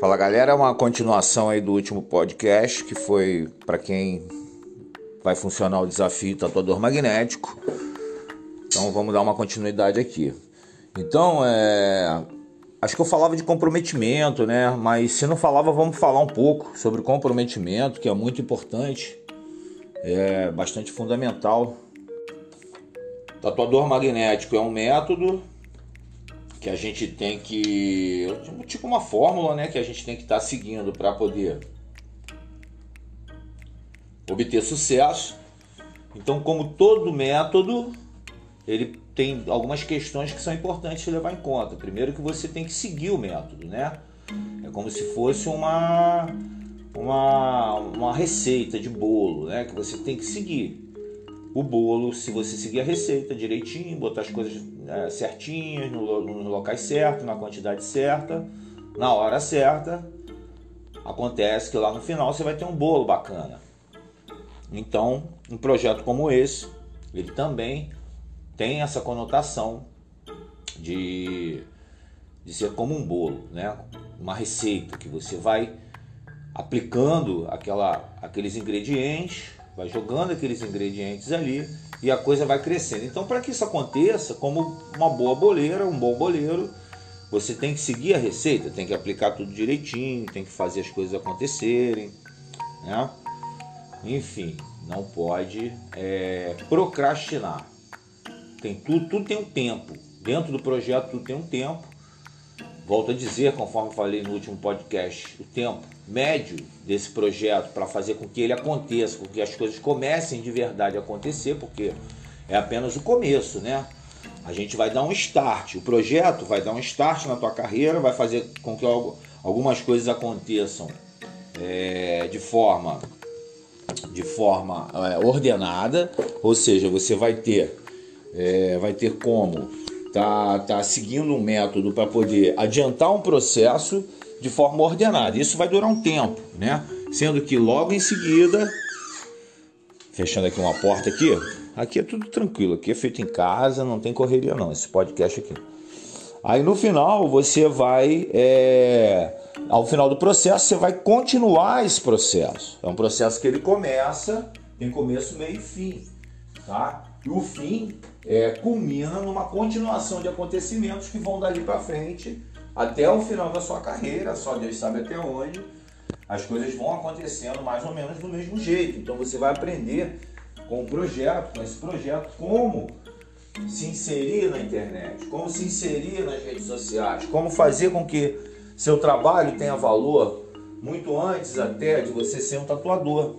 Fala galera, é uma continuação aí do último podcast que foi para quem vai funcionar o desafio tatuador magnético. Então vamos dar uma continuidade aqui. Então, é, acho que eu falava de comprometimento, né? Mas se não falava, vamos falar um pouco sobre comprometimento, que é muito importante, é bastante fundamental. Tatuador magnético é um método que a gente tem que tipo uma fórmula, né, que a gente tem que estar tá seguindo para poder obter sucesso. Então, como todo método, ele tem algumas questões que são importantes levar em conta. Primeiro que você tem que seguir o método, né? É como se fosse uma uma, uma receita de bolo, né? Que você tem que seguir o bolo, se você seguir a receita direitinho, botar as coisas é, certinhas, no, nos locais certos, na quantidade certa, na hora certa, acontece que lá no final você vai ter um bolo bacana. Então, um projeto como esse, ele também tem essa conotação de, de ser como um bolo, né? Uma receita que você vai aplicando aquela, aqueles ingredientes vai jogando aqueles ingredientes ali e a coisa vai crescendo. Então, para que isso aconteça, como uma boa boleira, um bom boleiro, você tem que seguir a receita, tem que aplicar tudo direitinho, tem que fazer as coisas acontecerem, né? Enfim, não pode é, procrastinar. Tem tudo, tudo tem um tempo. Dentro do projeto tudo tem um tempo. Volto a dizer, conforme falei no último podcast, o tempo médio desse projeto para fazer com que ele aconteça, com que as coisas comecem de verdade a acontecer, porque é apenas o começo, né? A gente vai dar um start, o projeto vai dar um start na tua carreira, vai fazer com que algumas coisas aconteçam é, de forma de forma é, ordenada, ou seja, você vai ter é, vai ter como tá, tá seguindo um método para poder adiantar um processo de forma ordenada. Isso vai durar um tempo, né? Sendo que logo em seguida, fechando aqui uma porta aqui, aqui é tudo tranquilo, aqui é feito em casa, não tem correria não, esse podcast aqui. Aí no final você vai, é, ao final do processo, você vai continuar esse processo. É um processo que ele começa, tem começo, meio e fim, tá? E o fim é, culmina numa continuação de acontecimentos que vão dali para frente até o final da sua carreira, só Deus sabe até onde, as coisas vão acontecendo mais ou menos do mesmo jeito. Então você vai aprender com o projeto, com esse projeto, como se inserir na internet, como se inserir nas redes sociais, como fazer com que seu trabalho tenha valor muito antes até de você ser um tatuador.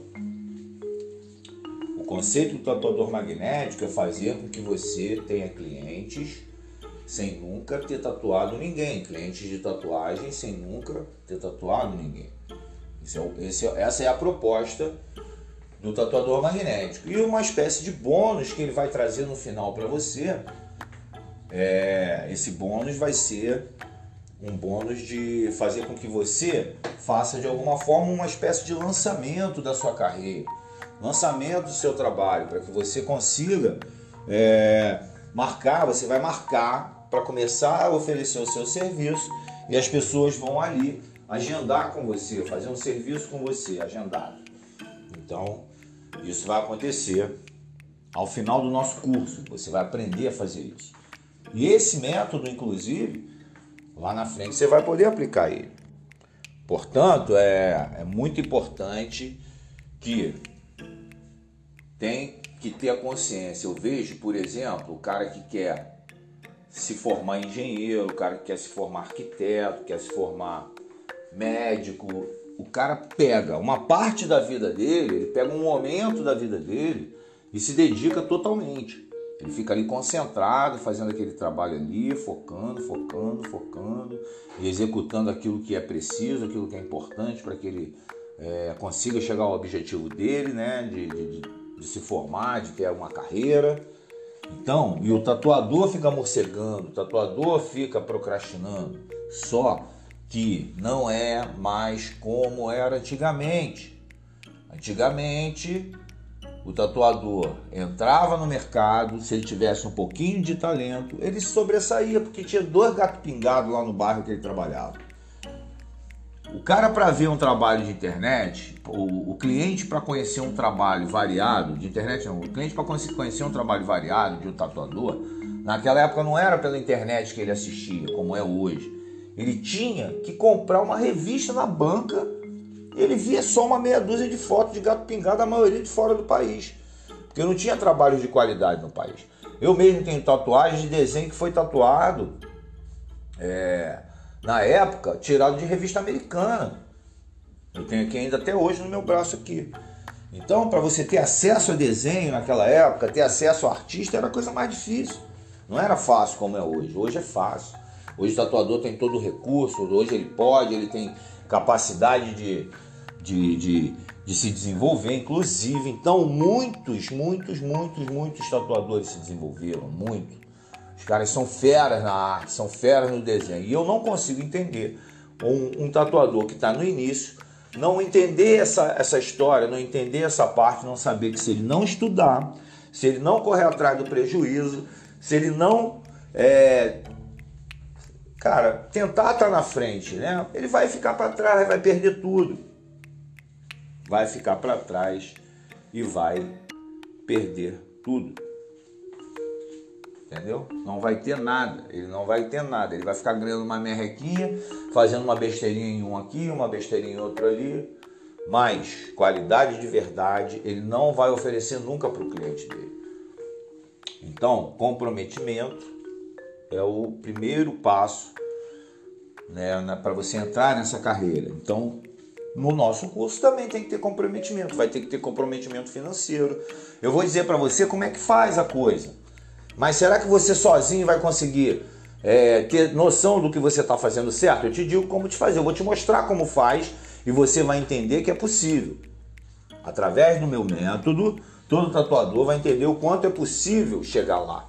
Conceito do tatuador magnético é fazer com que você tenha clientes sem nunca ter tatuado ninguém, clientes de tatuagem sem nunca ter tatuado ninguém. É, esse, essa é a proposta do tatuador magnético. E uma espécie de bônus que ele vai trazer no final para você. É, esse bônus vai ser um bônus de fazer com que você faça de alguma forma uma espécie de lançamento da sua carreira, lançamento do seu trabalho, para que você consiga é, marcar, você vai marcar para começar a oferecer o seu serviço e as pessoas vão ali agendar com você, fazer um serviço com você, agendado. Então, isso vai acontecer ao final do nosso curso. Você vai aprender a fazer isso. E esse método, inclusive, lá na frente você vai poder aplicar ele. Portanto, é, é muito importante que tem que ter a consciência. Eu vejo, por exemplo, o cara que quer se formar engenheiro, o cara que quer se formar arquiteto, quer se formar médico. O cara pega uma parte da vida dele, ele pega um momento da vida dele e se dedica totalmente. Ele fica ali concentrado, fazendo aquele trabalho ali, focando, focando, focando, e executando aquilo que é preciso, aquilo que é importante para que ele é, consiga chegar ao objetivo dele, né? De, de, de se formar, de ter uma carreira. Então, e o tatuador fica morcegando, o tatuador fica procrastinando. Só que não é mais como era antigamente. Antigamente, o tatuador entrava no mercado, se ele tivesse um pouquinho de talento, ele sobressaía, porque tinha dois gatos pingados lá no bairro que ele trabalhava. O cara para ver um trabalho de internet, o, o cliente para conhecer um trabalho variado de internet, não, o cliente para conhecer um trabalho variado de um tatuador, naquela época não era pela internet que ele assistia, como é hoje. Ele tinha que comprar uma revista na banca. Ele via só uma meia dúzia de fotos de gato pingado, a maioria de fora do país. Porque não tinha trabalhos de qualidade no país. Eu mesmo tenho tatuagem de desenho que foi tatuado é, na época, tirado de revista americana. Eu tenho aqui ainda até hoje no meu braço aqui. Então, para você ter acesso a desenho naquela época, ter acesso a artista era a coisa mais difícil. Não era fácil como é hoje. Hoje é fácil. Hoje o tatuador tem todo o recurso, hoje ele pode, ele tem capacidade de, de, de, de se desenvolver, inclusive. Então, muitos, muitos, muitos, muitos tatuadores se desenvolveram, muito. Os caras são feras na arte, são feras no desenho. E eu não consigo entender um, um tatuador que está no início, não entender essa, essa história, não entender essa parte, não saber que se ele não estudar, se ele não correr atrás do prejuízo, se ele não, é, cara, tentar estar tá na frente, né? Ele vai ficar para trás, vai perder tudo. Vai ficar para trás e vai perder tudo entendeu? Não vai ter nada, ele não vai ter nada, ele vai ficar ganhando uma merrequinha, fazendo uma besteirinha em um aqui, uma besteirinha em outro ali, mas qualidade de verdade ele não vai oferecer nunca para o cliente dele. Então, comprometimento é o primeiro passo né, para você entrar nessa carreira. Então, no nosso curso também tem que ter comprometimento, vai ter que ter comprometimento financeiro. Eu vou dizer para você como é que faz a coisa. Mas será que você sozinho vai conseguir é, ter noção do que você está fazendo certo? Eu te digo como te fazer, eu vou te mostrar como faz e você vai entender que é possível. Através do meu método, todo tatuador vai entender o quanto é possível chegar lá.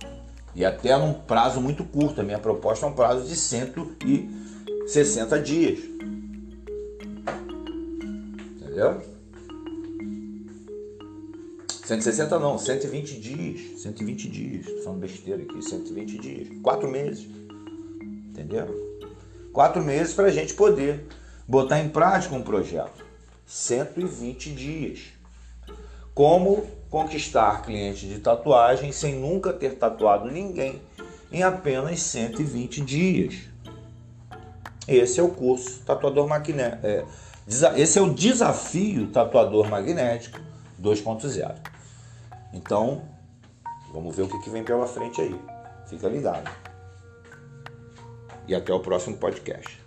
E até num prazo muito curto. A minha proposta é um prazo de 160 dias. Entendeu? 160 não, 120 dias. 120 dias. Tô falando besteira aqui, 120 dias. Quatro meses. Entendeu? Quatro meses para a gente poder botar em prática um projeto. 120 dias. Como conquistar clientes de tatuagem sem nunca ter tatuado ninguém em apenas 120 dias. Esse é o curso Tatuador Magnético. É, esse é o desafio Tatuador Magnético 2.0. Então, vamos ver o que, vem pela frente aí. Fica ligado. E até o próximo podcast.